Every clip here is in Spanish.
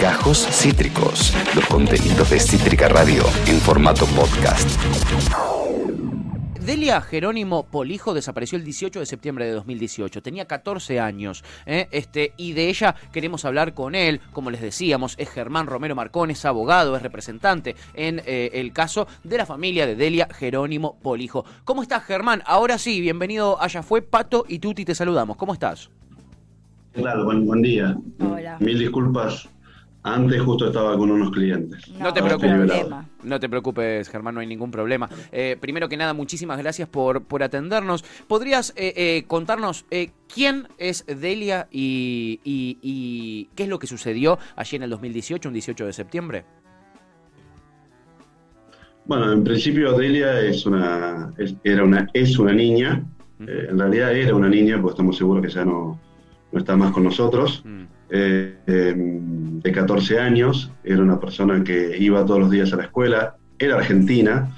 Gajos Cítricos, los contenidos de Cítrica Radio en formato podcast. Delia Jerónimo Polijo desapareció el 18 de septiembre de 2018. Tenía 14 años. ¿eh? Este, y de ella queremos hablar con él. Como les decíamos, es Germán Romero Marcón, es abogado, es representante en eh, el caso de la familia de Delia Jerónimo Polijo. ¿Cómo estás, Germán? Ahora sí, bienvenido. Allá fue Pato y Tuti, te saludamos. ¿Cómo estás? Claro, buen, buen día. Hola. Mil disculpas. Antes justo estaba con unos clientes. No te preocupes. No te preocupes, Germán, no hay ningún problema. Eh, primero que nada, muchísimas gracias por, por atendernos. ¿Podrías eh, eh, contarnos eh, quién es Delia y, y- y qué es lo que sucedió allí en el 2018, un 18 de septiembre? Bueno, en principio Delia es una, es- era una, es una niña. Eh, en realidad era una niña, porque estamos seguros que ya no, no está más con nosotros. Mm. Eh, eh, de 14 años, era una persona que iba todos los días a la escuela, era argentina,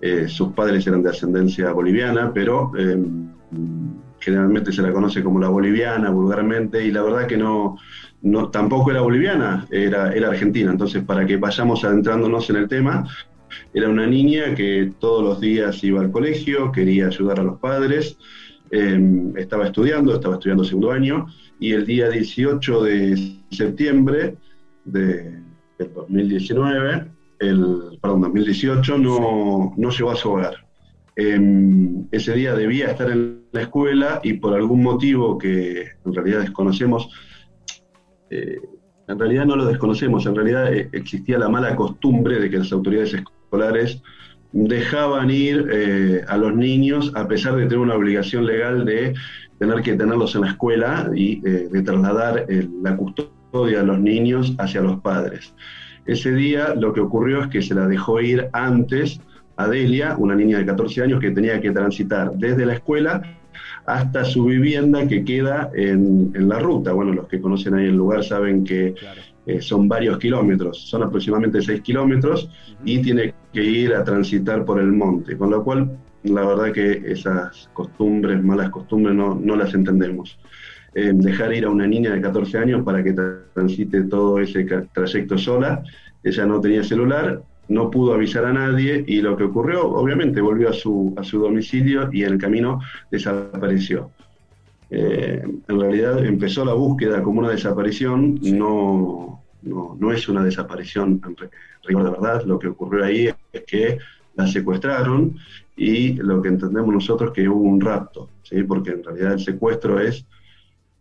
eh, sus padres eran de ascendencia boliviana, pero eh, generalmente se la conoce como la boliviana vulgarmente, y la verdad que no, no tampoco era boliviana, era, era argentina. Entonces, para que vayamos adentrándonos en el tema, era una niña que todos los días iba al colegio, quería ayudar a los padres, eh, estaba estudiando, estaba estudiando segundo año, y el día 18 de septiembre de, del 2019, el, perdón, 2018, no, no llegó a su hogar. Eh, ese día debía estar en la escuela y por algún motivo que en realidad desconocemos, eh, en realidad no lo desconocemos, en realidad eh, existía la mala costumbre de que las autoridades escolares dejaban ir eh, a los niños a pesar de tener una obligación legal de tener que tenerlos en la escuela y eh, de trasladar eh, la custodia de los niños hacia los padres. Ese día lo que ocurrió es que se la dejó ir antes a Delia, una niña de 14 años que tenía que transitar desde la escuela hasta su vivienda que queda en, en la ruta. Bueno, los que conocen ahí el lugar saben que eh, son varios kilómetros, son aproximadamente 6 kilómetros y tiene que ir a transitar por el monte, con lo cual la verdad que esas costumbres, malas costumbres, no, no las entendemos. Eh, dejar ir a una niña de 14 años para que transite todo ese trayecto sola, ella no tenía celular, no pudo avisar a nadie y lo que ocurrió, obviamente, volvió a su, a su domicilio y en el camino desapareció. Eh, en realidad empezó la búsqueda como una desaparición, no, no, no es una desaparición en rigor de verdad, lo que ocurrió ahí es que la secuestraron y lo que entendemos nosotros que hubo un rapto, ¿sí? porque en realidad el secuestro es,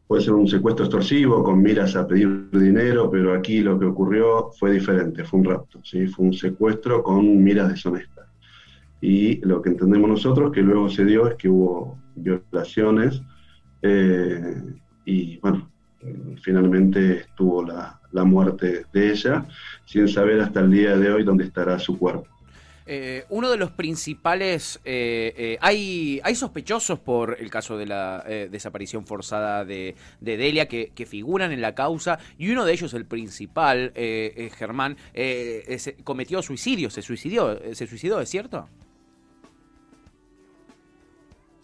puede ser un secuestro extorsivo con miras a pedir dinero, pero aquí lo que ocurrió fue diferente, fue un rapto, ¿sí? fue un secuestro con miras deshonestas. Y lo que entendemos nosotros que luego se dio es que hubo violaciones eh, y bueno, finalmente estuvo la, la muerte de ella, sin saber hasta el día de hoy dónde estará su cuerpo. Eh, uno de los principales, eh, eh, hay, hay sospechosos por el caso de la eh, desaparición forzada de, de Delia que, que figuran en la causa y uno de ellos, el principal, Germán, se- cometió suicidio, se suicidió, eh, se suicidó, ¿es cierto?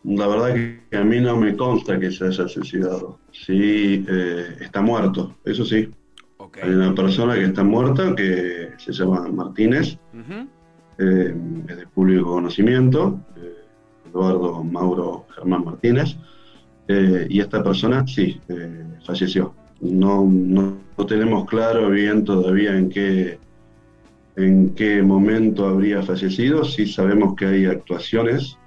La verdad que a mí no me consta que se haya suicidado. Sí, eh, está muerto, eso sí. Hay una persona que está muerta que se llama Martínez, eh, es de público conocimiento, eh, Eduardo Mauro Germán Martínez, y esta persona sí, falleció. No, no, no tenemos claro bien todavía en qué, en qué momento habría fallecido, sí sabemos que hay actuaciones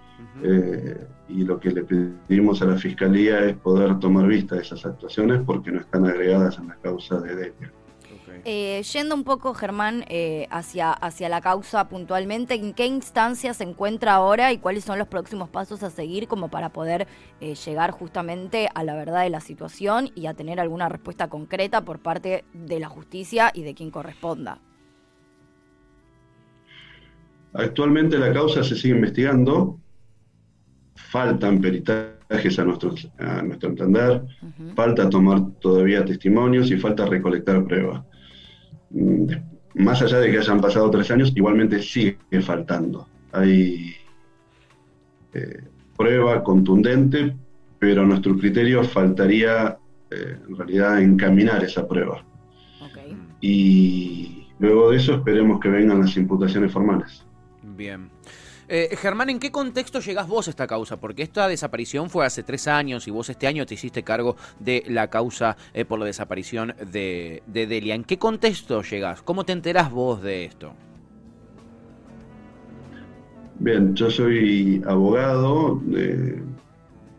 y lo que le pedimos a la Fiscalía es poder tomar vista de esas actuaciones porque no están agregadas en la causa de Delia. Eh, yendo un poco, Germán, eh, hacia, hacia la causa puntualmente, ¿en qué instancia se encuentra ahora y cuáles son los próximos pasos a seguir como para poder eh, llegar justamente a la verdad de la situación y a tener alguna respuesta concreta por parte de la justicia y de quien corresponda? Actualmente la causa se sigue investigando, faltan peritajes a nuestro, a nuestro entender, falta tomar todavía testimonios y falta recolectar pruebas. Mm, Más allá de que hayan pasado tres años, igualmente sigue faltando. Hay eh, prueba contundente, pero a nuestro criterio faltaría eh, en realidad encaminar esa prueba. y luego de eso esperemos que vengan las imputaciones formales. Bien. Eh, Germán, ¿en qué contexto llegás vos a esta causa? Porque esta desaparición fue hace tres años y vos este año te hiciste cargo de la causa eh, por la desaparición de, Delia. ¿En qué contexto llegás? ¿Cómo te enterás vos de esto? Bien, yo soy abogado,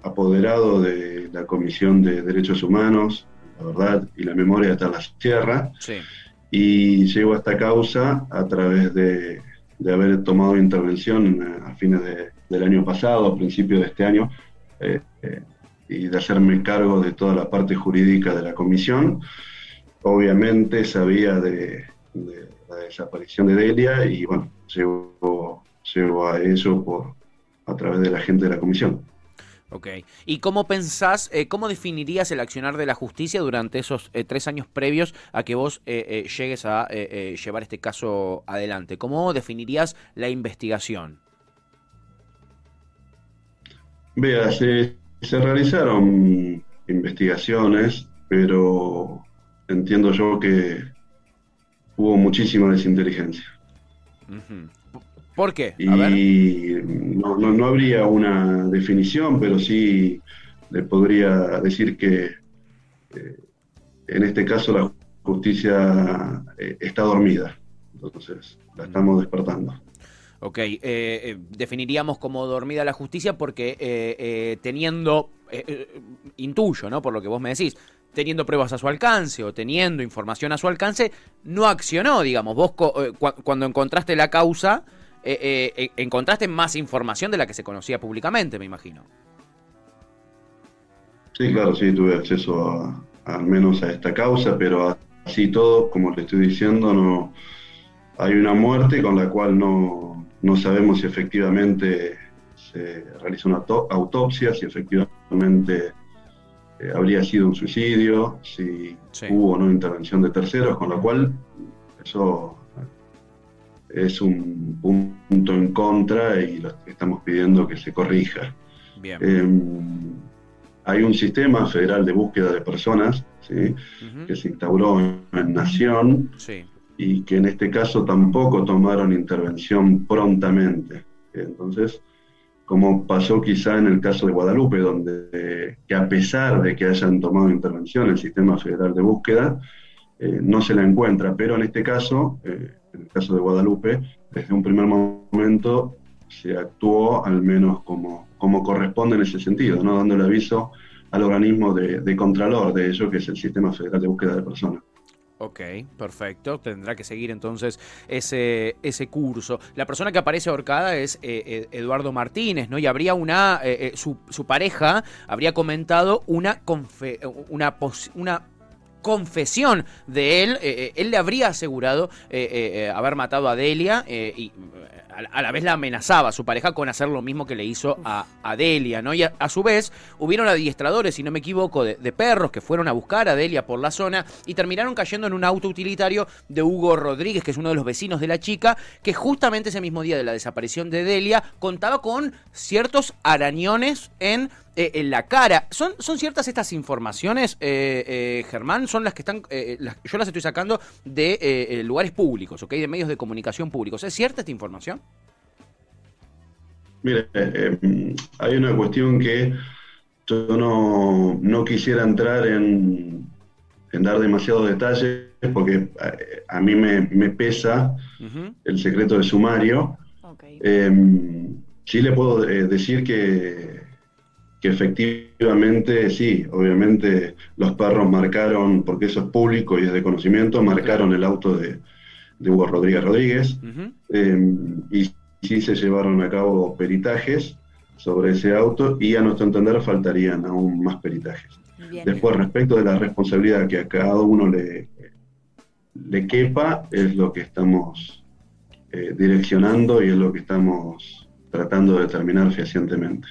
apoderado de la Comisión de Derechos Humanos, la verdad y la memoria de la Sierra. Sí. Y llego a esta causa a través de de haber tomado intervención eh, a fines del año pasado, a principios de este año, eh, eh, y de hacerme cargo de toda la parte jurídica de la comisión. Obviamente sabía de, la desaparición de Delia y bueno, llego, llego a eso por, a través de la gente de la comisión. Ok. ¿Y cómo pensás, eh, cómo definirías el accionar de la justicia durante esos eh, tres años previos a que vos eh, llegues a llevar este caso adelante? ¿Cómo definirías la investigación? Vea, se, realizaron investigaciones, pero entiendo yo que hubo muchísima desinteligencia. ¿Por qué? y No, no, habría una definición, pero sí le podría decir que eh, en este caso la justicia eh, está dormida. Entonces, la estamos despertando. Ok, eh, definiríamos como dormida la justicia porque teniendo, intuyo, ¿no? Por lo que vos me decís, teniendo pruebas a su alcance o teniendo información a su alcance, no accionó, digamos. Vos cuando encontraste la causa, eh, eh, eh, encontraste más información de la que se conocía públicamente, me imagino. Sí, claro, sí, tuve acceso al menos a esta causa, pero así todo, como le estoy diciendo, no hay una muerte con la cual no, sabemos si efectivamente se realizó una autopsia, si efectivamente habría sido un suicidio, si hubo o no intervención de terceros, con lo cual eso es un punto en contra y lo estamos pidiendo que se corrija. Em, hay un sistema federal de búsqueda de personas que se instauró en, Nación y que en este caso tampoco tomaron intervención prontamente. Entonces, como pasó quizá en el caso de Guadalupe, donde que a pesar de que hayan tomado intervención el sistema federal de búsqueda, eh, no se la encuentra, pero en este caso, eh, en el caso de Guadalupe, desde un primer momento se actuó al menos como, como corresponde en ese sentido, ¿no? dando el aviso al organismo de, contralor de ello, que es el Sistema Federal de Búsqueda de Personas. Ok, perfecto. Tendrá que seguir entonces ese, ese curso. La persona que aparece ahorcada es eh, Eduardo Martínez, ¿no? Y habría una, su, su, pareja habría comentado una, una, una confesión de él. Eh, eh, él le habría asegurado eh, haber matado a Delia y a, la vez la amenazaba a su pareja con hacer lo mismo que le hizo a, Delia, ¿no? Y a, su vez hubieron adiestradores, si no me equivoco, de, perros que fueron a buscar a Delia por la zona y terminaron cayendo en un auto utilitario de Hugo Rodríguez, que es uno de los vecinos de la chica, que justamente ese mismo día de la desaparición de Delia contaba con ciertos arañones en eh, en la cara. ¿Son, ¿Son ciertas estas informaciones, eh, eh, Germán? Son las que están, yo las estoy sacando de lugares públicos, ¿ok? De medios de comunicación públicos. ¿Es cierta esta información? Mire, hay una cuestión que yo no, quisiera entrar en, dar demasiados detalles porque a, mí me, pesa el secreto de sumario. sí le puedo decir que efectivamente, sí, obviamente los perros marcaron, porque eso es público y es de conocimiento, marcaron el auto de, Hugo Rodríguez Rodríguez. Em, y sí se llevaron a cabo peritajes sobre ese auto y a nuestro entender faltarían aún más peritajes. Después, respecto de la responsabilidad que a cada uno le, le quepa, es lo que estamos eh, direccionando y es lo que estamos tratando de determinar fehacientemente.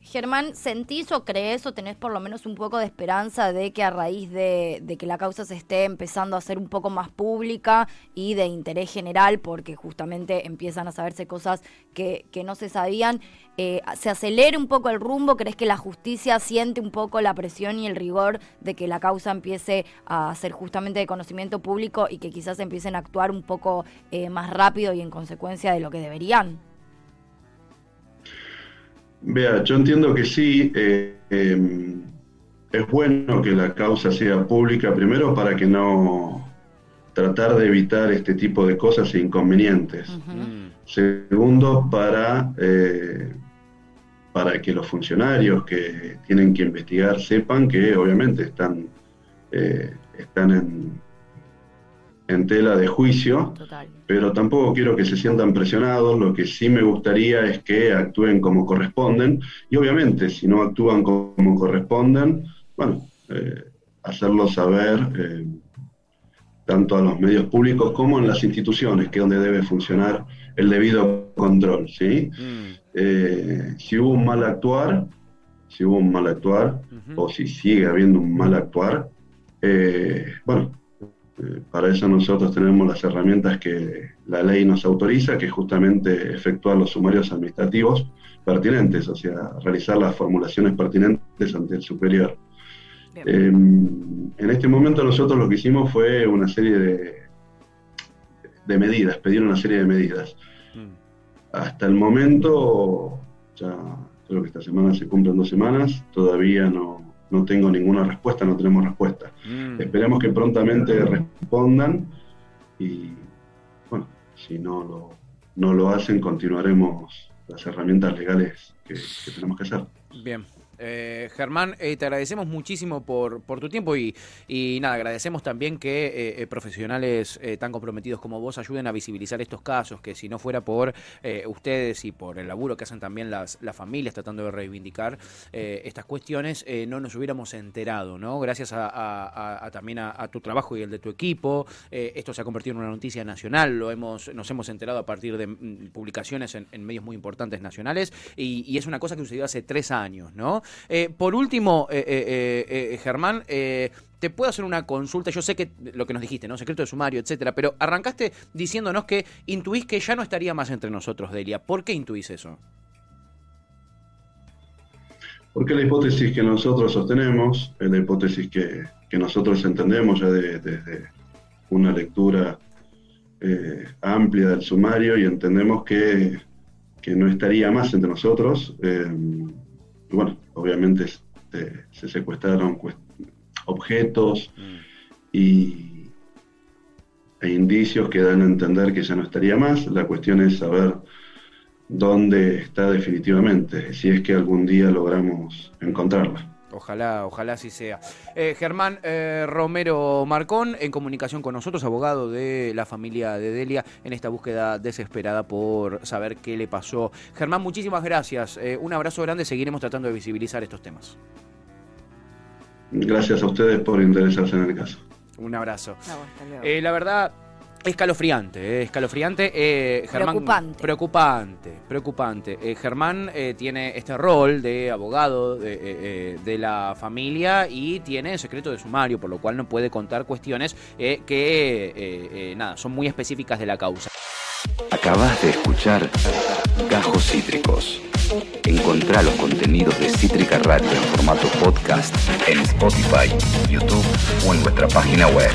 Germán, ¿sentís o crees o tenés por lo menos un poco de esperanza de que a raíz de, que la causa se esté empezando a ser un poco más pública y de interés general, porque justamente empiezan a saberse cosas que, que no se sabían, eh, se acelere un poco el rumbo? ¿Crees que la justicia siente un poco la presión y el rigor de que la causa empiece a ser justamente de conocimiento público y que quizás empiecen a actuar un poco eh, más rápido y en consecuencia de lo que deberían? Vea, yo entiendo que sí. Eh, em, es bueno que la causa sea pública, primero para que no tratar de evitar este tipo de cosas e inconvenientes. Segundo, para, eh, para que los funcionarios que tienen que investigar sepan que obviamente están, eh, están en, en tela de juicio, pero tampoco quiero que se sientan presionados, lo que sí me gustaría es que actúen como corresponden, y obviamente si no actúan como corresponden, bueno, eh, hacerlo saber eh, tanto a los medios públicos como en las instituciones, que es donde debe funcionar el debido control, ¿sí? Mm. Eh, si hubo un mal actuar, si hubo un mal actuar, o si sigue habiendo un mal actuar, bueno, para eso nosotros tenemos las herramientas que la ley nos autoriza, que es justamente efectuar los sumarios administrativos pertinentes, o sea, realizar las formulaciones pertinentes ante el superior. Em, en este momento nosotros lo que hicimos fue una serie de, de medidas, pedir una serie de medidas. Mm. Hasta el momento, ya creo que esta semana se cumplen dos semanas, todavía no, no tengo ninguna respuesta, no tenemos respuesta. Mm. Esperemos que prontamente respondan y, bueno, si no lo, no lo hacen, continuaremos las herramientas legales que, que tenemos que hacer. Bien. Eh, Germán, eh, te agradecemos muchísimo por, por tu tiempo y, nada, agradecemos también que eh, profesionales tan comprometidos como vos ayuden a visibilizar estos casos, que si no fuera por ustedes y por el laburo que hacen también las, familias tratando de reivindicar estas cuestiones, no nos hubiéramos enterado, ¿no? Gracias a, también a, tu trabajo y el de tu equipo, esto se ha convertido en una noticia nacional, lo hemos, nos hemos enterado a partir de mm, publicaciones en, medios muy importantes nacionales y, y es una cosa que sucedió hace tres años, ¿no? Eh, por último, eh, eh, Germán, te puedo hacer una consulta. Yo sé que lo que nos dijiste, ¿no? Secreto de sumario, etcétera, pero arrancaste diciéndonos que intuís que ya no estaría más entre nosotros, Delia. ¿Por qué intuís eso? Porque la hipótesis que nosotros sostenemos es la hipótesis que, nosotros entendemos ya desde una lectura amplia del sumario y entendemos que, no estaría más entre nosotros. Bueno, obviamente se secuestraron objetos mm. y, e indicios que dan a entender que ya no estaría más. La cuestión es saber dónde está definitivamente, si es que algún día logramos encontrarla. Ojalá, ojalá así sea. Eh, Germán eh, Romero Marcón, en comunicación con nosotros, abogado de la familia de Delia, en esta búsqueda desesperada por saber qué le pasó. Germán, muchísimas gracias. Eh, un abrazo grande, seguiremos tratando de visibilizar estos temas. Gracias a ustedes por interesarse en el caso. Un abrazo. la verdad, Escalofriante, eh, escalofriante. Eh, preocupante. Preocupante, preocupante. Eh, Germán tiene este rol de abogado de, de, la familia y tiene secreto de sumario, por lo cual no puede contar cuestiones que, nada, son muy específicas de la causa. Acabas de escuchar Gajos Cítricos. Encontrá los contenidos de Cítrica Radio en formato podcast en Spotify, YouTube o en nuestra página web.